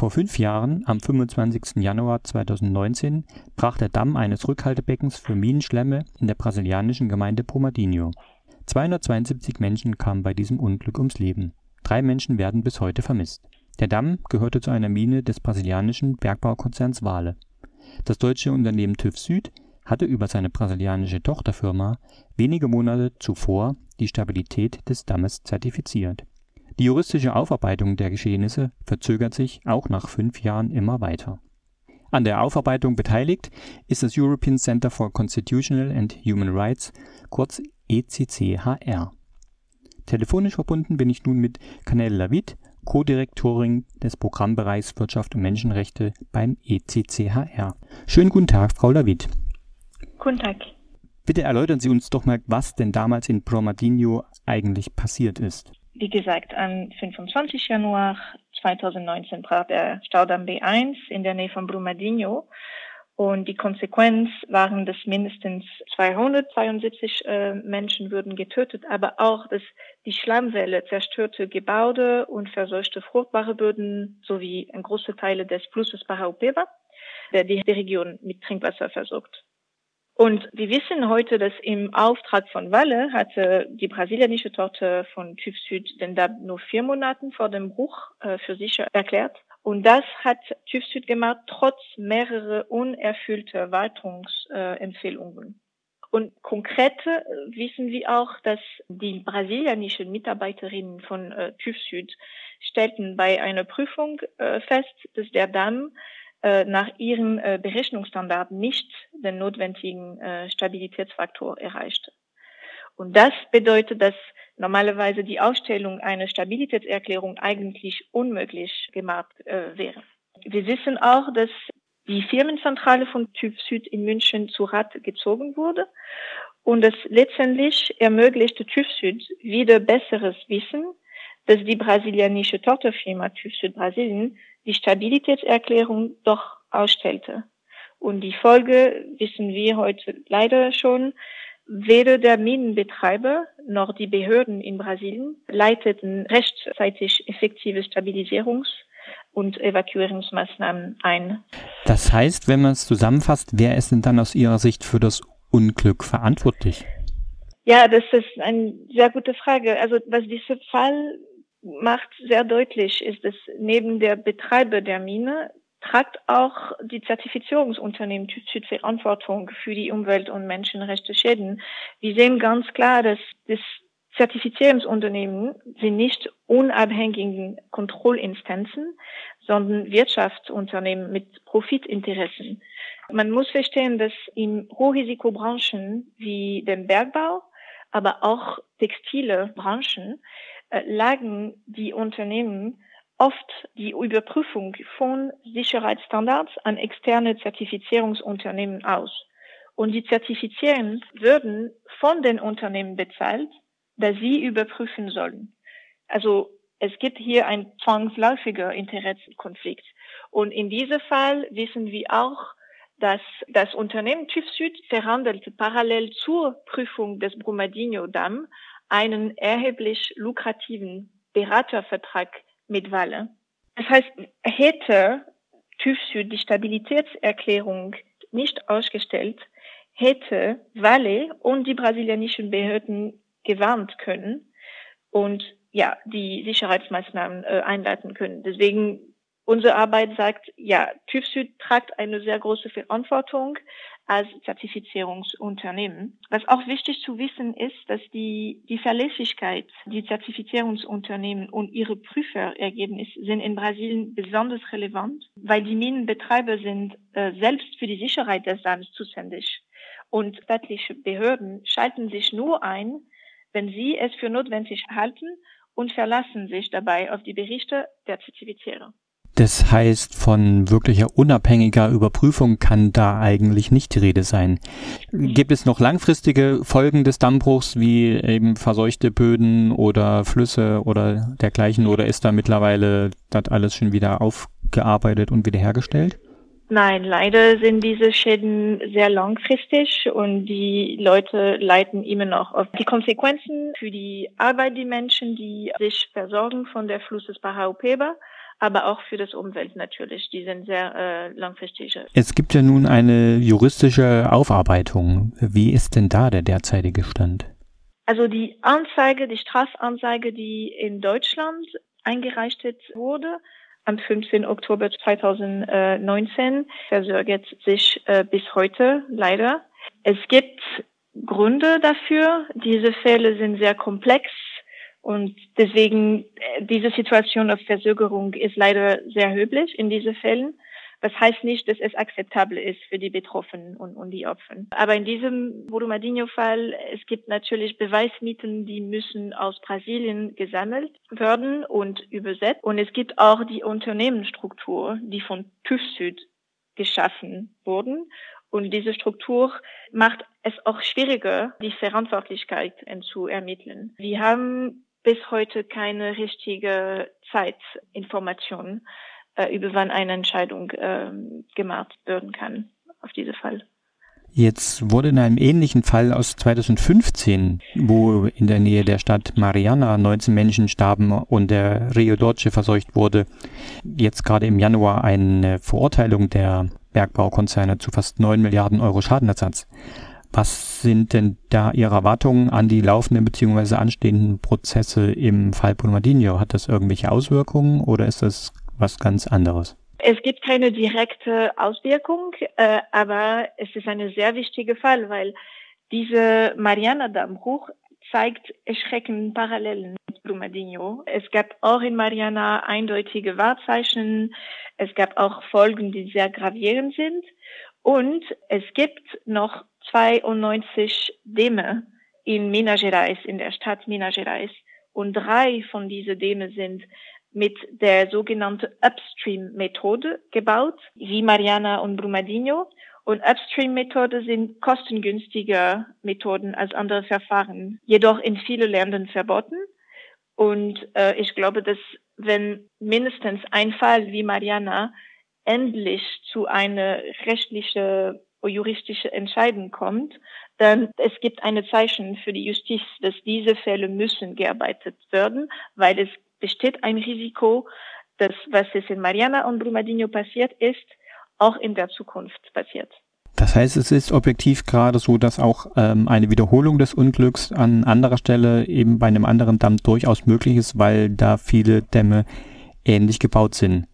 Vor fünf Jahren, am 25. Januar 2019, brach der Damm eines Rückhaltebeckens für Minenschlemme in der brasilianischen Gemeinde Brumadinho. 272 Menschen kamen bei diesem Unglück ums Leben. Drei Menschen werden bis heute vermisst. Der Damm gehörte zu einer Mine des brasilianischen Bergbaukonzerns Vale. Das deutsche Unternehmen TÜV Süd hatte über seine brasilianische Tochterfirma wenige Monate zuvor die Stabilität des Dammes zertifiziert. Die juristische Aufarbeitung der Geschehnisse verzögert sich auch nach fünf Jahren immer weiter. An der Aufarbeitung beteiligt ist das European Center for Constitutional and Human Rights, kurz ECCHR. Telefonisch verbunden bin ich nun mit Canelle Lavid, Co-Direktorin des Programmbereichs Wirtschaft und Menschenrechte beim ECCHR. Schönen guten Tag, Frau Lavid. Guten Tag. Bitte erläutern Sie uns doch mal, was denn damals in Brumadinho eigentlich passiert ist. Wie gesagt, am 25. Januar 2019 brach der Staudamm B1 in der Nähe von Brumadinho und die Konsequenz waren, dass mindestens 272 äh, Menschen würden getötet, aber auch, dass die Schlammwelle zerstörte Gebäude und verseuchte fruchtbare Böden sowie große Teile des Flusses Paraupeba, der die Region mit Trinkwasser versorgt. Und wir wissen heute, dass im Auftrag von Walle hatte die brasilianische Tochter von TÜV Süd den DAB nur vier Monaten vor dem Bruch äh, für sicher erklärt. Und das hat TÜV Süd gemacht, trotz mehrerer unerfüllter Wartungsempfehlungen. Und konkret äh, wissen wir auch, dass die brasilianischen Mitarbeiterinnen von äh, TÜV Süd stellten bei einer Prüfung fest, dass der Damm nach ihren äh, Berechnungsstandards nicht den notwendigen äh, Stabilitätsfaktor erreicht. Und das bedeutet, dass normalerweise die Ausstellung einer Stabilitätserklärung eigentlich unmöglich gemacht äh, wäre. Wir wissen auch, dass die Firmenzentrale von TÜV Süd in München zu Rat gezogen wurde und es letztendlich ermöglichte TÜV Süd wieder besseres Wissen, dass die brasilianische Tochterfirma TÜV Süd Brasilien die Stabilitätserklärung doch ausstellte. Und die Folge wissen wir heute leider schon. Weder der Minenbetreiber noch die Behörden in Brasilien leiteten rechtzeitig effektive Stabilisierungs- und Evakuierungsmaßnahmen ein. Das heißt, wenn man es zusammenfasst, wer ist denn dann aus Ihrer Sicht für das Unglück verantwortlich? Ja, das ist eine sehr gute Frage. Also was dieser Fall macht sehr deutlich, ist, dass neben der Betreiber der Mine tragt auch die Zertifizierungsunternehmen TÜV Verantwortung für die Umwelt- und Menschenrechte Schäden. Wir sehen ganz klar, dass das Zertifizierungsunternehmen sind nicht unabhängigen Kontrollinstanzen, sondern Wirtschaftsunternehmen mit Profitinteressen. Man muss verstehen, dass in Hochrisikobranchen wie dem Bergbau, aber auch textile Branchen lagen die Unternehmen oft die Überprüfung von Sicherheitsstandards an externe Zertifizierungsunternehmen aus. Und die Zertifizierungen würden von den Unternehmen bezahlt, da sie überprüfen sollen. Also es gibt hier ein zwangsläufiger Interessenkonflikt. Und in diesem Fall wissen wir auch, dass das Unternehmen TÜV Süd verhandelte parallel zur Prüfung des Brumadinho-Damm einen erheblich lukrativen Beratervertrag mit Walle. Das heißt, hätte TÜV Süd die Stabilitätserklärung nicht ausgestellt, hätte Walle und die brasilianischen Behörden gewarnt können und ja, die Sicherheitsmaßnahmen äh, einleiten können. Deswegen Unsere Arbeit sagt, ja, TÜV Süd tragt eine sehr große Verantwortung als Zertifizierungsunternehmen. Was auch wichtig zu wissen ist, dass die, die Verlässlichkeit, die Zertifizierungsunternehmen und ihre Prüferergebnisse sind in Brasilien besonders relevant, weil die Minenbetreiber sind äh, selbst für die Sicherheit des Landes zuständig. Und staatliche Behörden schalten sich nur ein, wenn sie es für notwendig halten und verlassen sich dabei auf die Berichte der Zertifizierer. Das heißt, von wirklicher unabhängiger Überprüfung kann da eigentlich nicht die Rede sein. Gibt es noch langfristige Folgen des Dammbruchs, wie eben verseuchte Böden oder Flüsse oder dergleichen, oder ist da mittlerweile das alles schon wieder aufgearbeitet und wiederhergestellt? Nein, leider sind diese Schäden sehr langfristig und die Leute leiden immer noch auf die Konsequenzen für die Arbeit, die Menschen, die sich versorgen von der Fluss des Paraupeba aber auch für das Umwelt natürlich. Die sind sehr äh, langfristig. Es gibt ja nun eine juristische Aufarbeitung. Wie ist denn da der derzeitige Stand? Also die Anzeige, die Strafanzeige, die in Deutschland eingereicht wurde, am 15. Oktober 2019, versögert sich äh, bis heute leider. Es gibt Gründe dafür. Diese Fälle sind sehr komplex und deswegen äh, diese Situation auf Verzögerung ist leider sehr üblich in diesen Fällen. Das heißt nicht, dass es akzeptabel ist für die Betroffenen und, und die Opfer. Aber in diesem Brumadinho-Fall, es gibt natürlich Beweismieten, die müssen aus Brasilien gesammelt werden und übersetzt. Und es gibt auch die Unternehmensstruktur, die von TÜV Süd geschaffen wurden. Und diese Struktur macht es auch schwieriger, die Verantwortlichkeit zu ermitteln. Wir haben bis heute keine richtige Zeitinformation äh, über wann eine Entscheidung äh, gemacht werden kann auf diese Fall. Jetzt wurde in einem ähnlichen Fall aus 2015, wo in der Nähe der Stadt Mariana 19 Menschen starben und der Rio Doce verseucht wurde, jetzt gerade im Januar eine Verurteilung der Bergbaukonzerne zu fast 9 Milliarden Euro Schadenersatz. Was sind denn da Ihre Erwartungen an die laufenden bzw. anstehenden Prozesse im Fall Brumadinho? Hat das irgendwelche Auswirkungen oder ist das was ganz anderes? Es gibt keine direkte Auswirkung, äh, aber es ist ein sehr wichtiger Fall, weil diese Mariana-Dammbruch zeigt erschreckende Parallelen mit Brumadinho. Es gab auch in Mariana eindeutige Wahrzeichen. Es gab auch Folgen, die sehr gravierend sind. Und es gibt noch 92 Dämme in Minas Gerais, in der Stadt Minas Gerais. Und drei von diesen Dämme sind mit der sogenannten Upstream-Methode gebaut, wie Mariana und Brumadinho. Und Upstream-Methode sind kostengünstiger Methoden als andere Verfahren, jedoch in vielen Ländern verboten. Und äh, ich glaube, dass wenn mindestens ein Fall wie Mariana endlich zu einer rechtlichen juristische Entscheidung kommt, dann es gibt eine Zeichen für die Justiz, dass diese Fälle müssen gearbeitet werden, weil es besteht ein Risiko, dass was es in Mariana und Brumadinho passiert ist, auch in der Zukunft passiert. Das heißt, es ist objektiv gerade so, dass auch ähm, eine Wiederholung des Unglücks an anderer Stelle eben bei einem anderen Damm durchaus möglich ist, weil da viele Dämme ähnlich gebaut sind.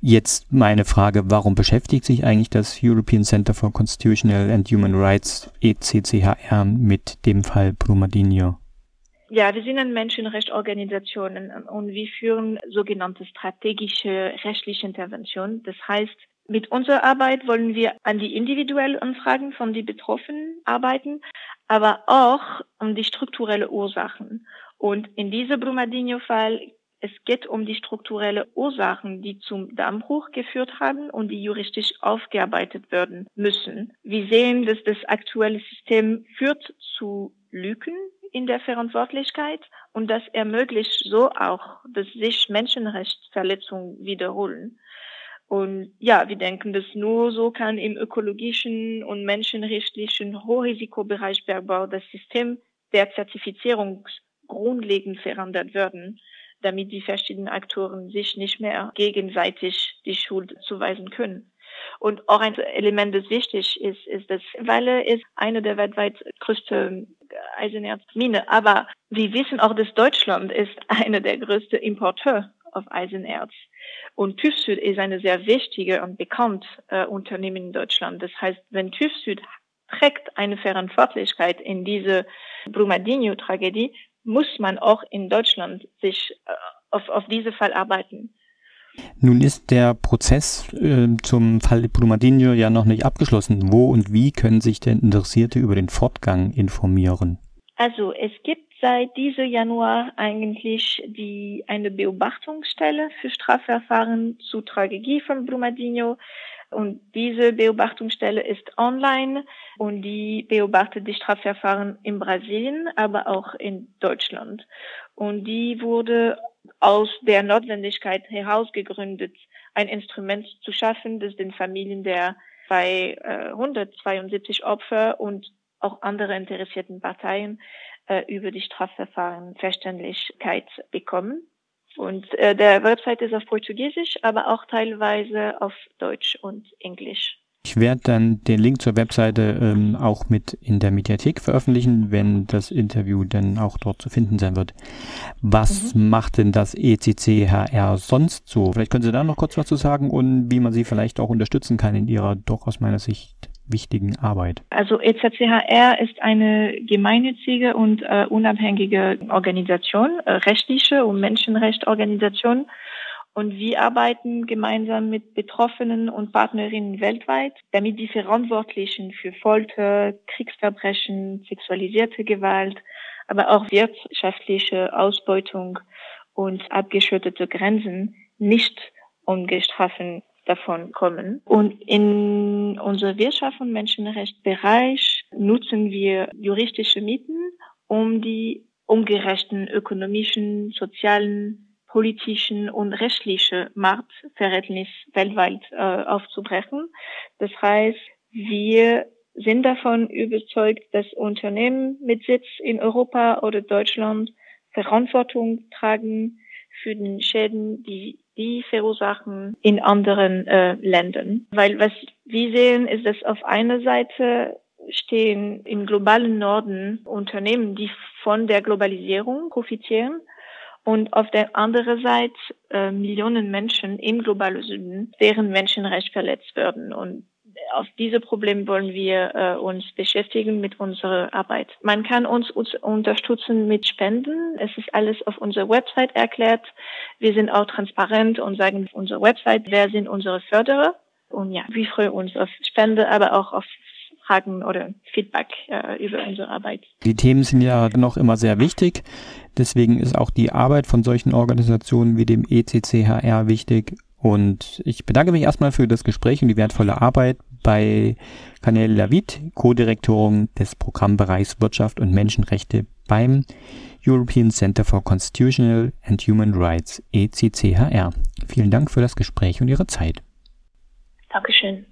Jetzt meine Frage, warum beschäftigt sich eigentlich das European Center for Constitutional and Human Rights ECCHR mit dem Fall Brumadinho? Ja, wir sind eine Menschenrechtsorganisation und wir führen sogenannte strategische rechtliche Intervention. Das heißt, mit unserer Arbeit wollen wir an die individuellen Anfragen von den Betroffenen arbeiten, aber auch um die strukturellen Ursachen. Und in diesem Brumadinho-Fall es geht um die strukturellen Ursachen, die zum Dammbruch geführt haben und die juristisch aufgearbeitet werden müssen. Wir sehen, dass das aktuelle System führt zu Lücken in der Verantwortlichkeit und das ermöglicht so auch, dass sich Menschenrechtsverletzungen wiederholen. Und ja, wir denken, dass nur so kann im ökologischen und menschenrechtlichen Hochrisikobereich Bergbau das System der Zertifizierung grundlegend verändert werden, damit die verschiedenen Aktoren sich nicht mehr gegenseitig die Schuld zuweisen können. Und auch ein Element, das wichtig ist, ist, dass Walle ist eine der weltweit größten Eisenerzmine. Aber wir wissen auch, dass Deutschland ist eine der größten Importeure auf Eisenerz. Und TÜV Süd ist eine sehr wichtige und bekannte äh, Unternehmen in Deutschland. Das heißt, wenn TÜV Süd trägt eine Verantwortlichkeit in diese Brumadinho-Tragödie, muss man auch in Deutschland sich äh, auf, auf diese Fall arbeiten. Nun ist der Prozess äh, zum Fall Brumadinho ja noch nicht abgeschlossen. Wo und wie können sich denn Interessierte über den Fortgang informieren? Also es gibt seit diesem Januar eigentlich die, eine Beobachtungsstelle für Strafverfahren zu Tragödie von Brumadinho. Und diese Beobachtungsstelle ist online und die beobachtet die Strafverfahren in Brasilien, aber auch in Deutschland. Und die wurde aus der Notwendigkeit heraus gegründet, ein Instrument zu schaffen, das den Familien der 272 Opfer und auch andere interessierten Parteien äh, über die Strafverfahren Verständlichkeit bekommen. Und äh, der Website ist auf Portugiesisch, aber auch teilweise auf Deutsch und Englisch. Ich werde dann den Link zur Webseite ähm, auch mit in der Mediathek veröffentlichen, wenn das Interview dann auch dort zu finden sein wird. Was mhm. macht denn das ECCHR sonst so? Vielleicht können Sie da noch kurz was zu sagen und wie man Sie vielleicht auch unterstützen kann in Ihrer doch aus meiner Sicht wichtigen Arbeit. Also ECCHR ist eine gemeinnützige und äh, unabhängige Organisation, äh, rechtliche und Menschenrechtsorganisation und wir arbeiten gemeinsam mit Betroffenen und Partnerinnen weltweit, damit die Verantwortlichen für Folter, Kriegsverbrechen, sexualisierte Gewalt, aber auch wirtschaftliche Ausbeutung und abgeschottete Grenzen nicht ungestraft davon kommen. Und in unserem Wirtschaft- und Menschenrechtsbereich nutzen wir juristische Mieten, um die ungerechten ökonomischen, sozialen politischen und rechtlichen Machtverhältnis weltweit äh, aufzubrechen. Das heißt, wir sind davon überzeugt, dass Unternehmen mit Sitz in Europa oder Deutschland Verantwortung tragen für den Schäden, die die verursachen in anderen äh, Ländern. Weil was wir sehen, ist, dass auf einer Seite stehen im globalen Norden Unternehmen, die von der Globalisierung profitieren und auf der anderen Seite äh, Millionen Menschen im globalen Süden, deren Menschenrechte verletzt werden. Und auf diese Probleme wollen wir äh, uns beschäftigen mit unserer Arbeit. Man kann uns, uns unterstützen mit Spenden. Es ist alles auf unserer Website erklärt. Wir sind auch transparent und sagen auf unserer Website, wer sind unsere Förderer. Und ja, wir freuen uns auf Spende, aber auch auf Fragen oder Feedback äh, über unsere Arbeit. Die Themen sind ja noch immer sehr wichtig. Deswegen ist auch die Arbeit von solchen Organisationen wie dem ECCHR wichtig. Und ich bedanke mich erstmal für das Gespräch und die wertvolle Arbeit bei Kanel Lavid, Co-Direktorin des Programmbereichs Wirtschaft und Menschenrechte beim European Center for Constitutional and Human Rights, ECCHR. Vielen Dank für das Gespräch und Ihre Zeit. Dankeschön.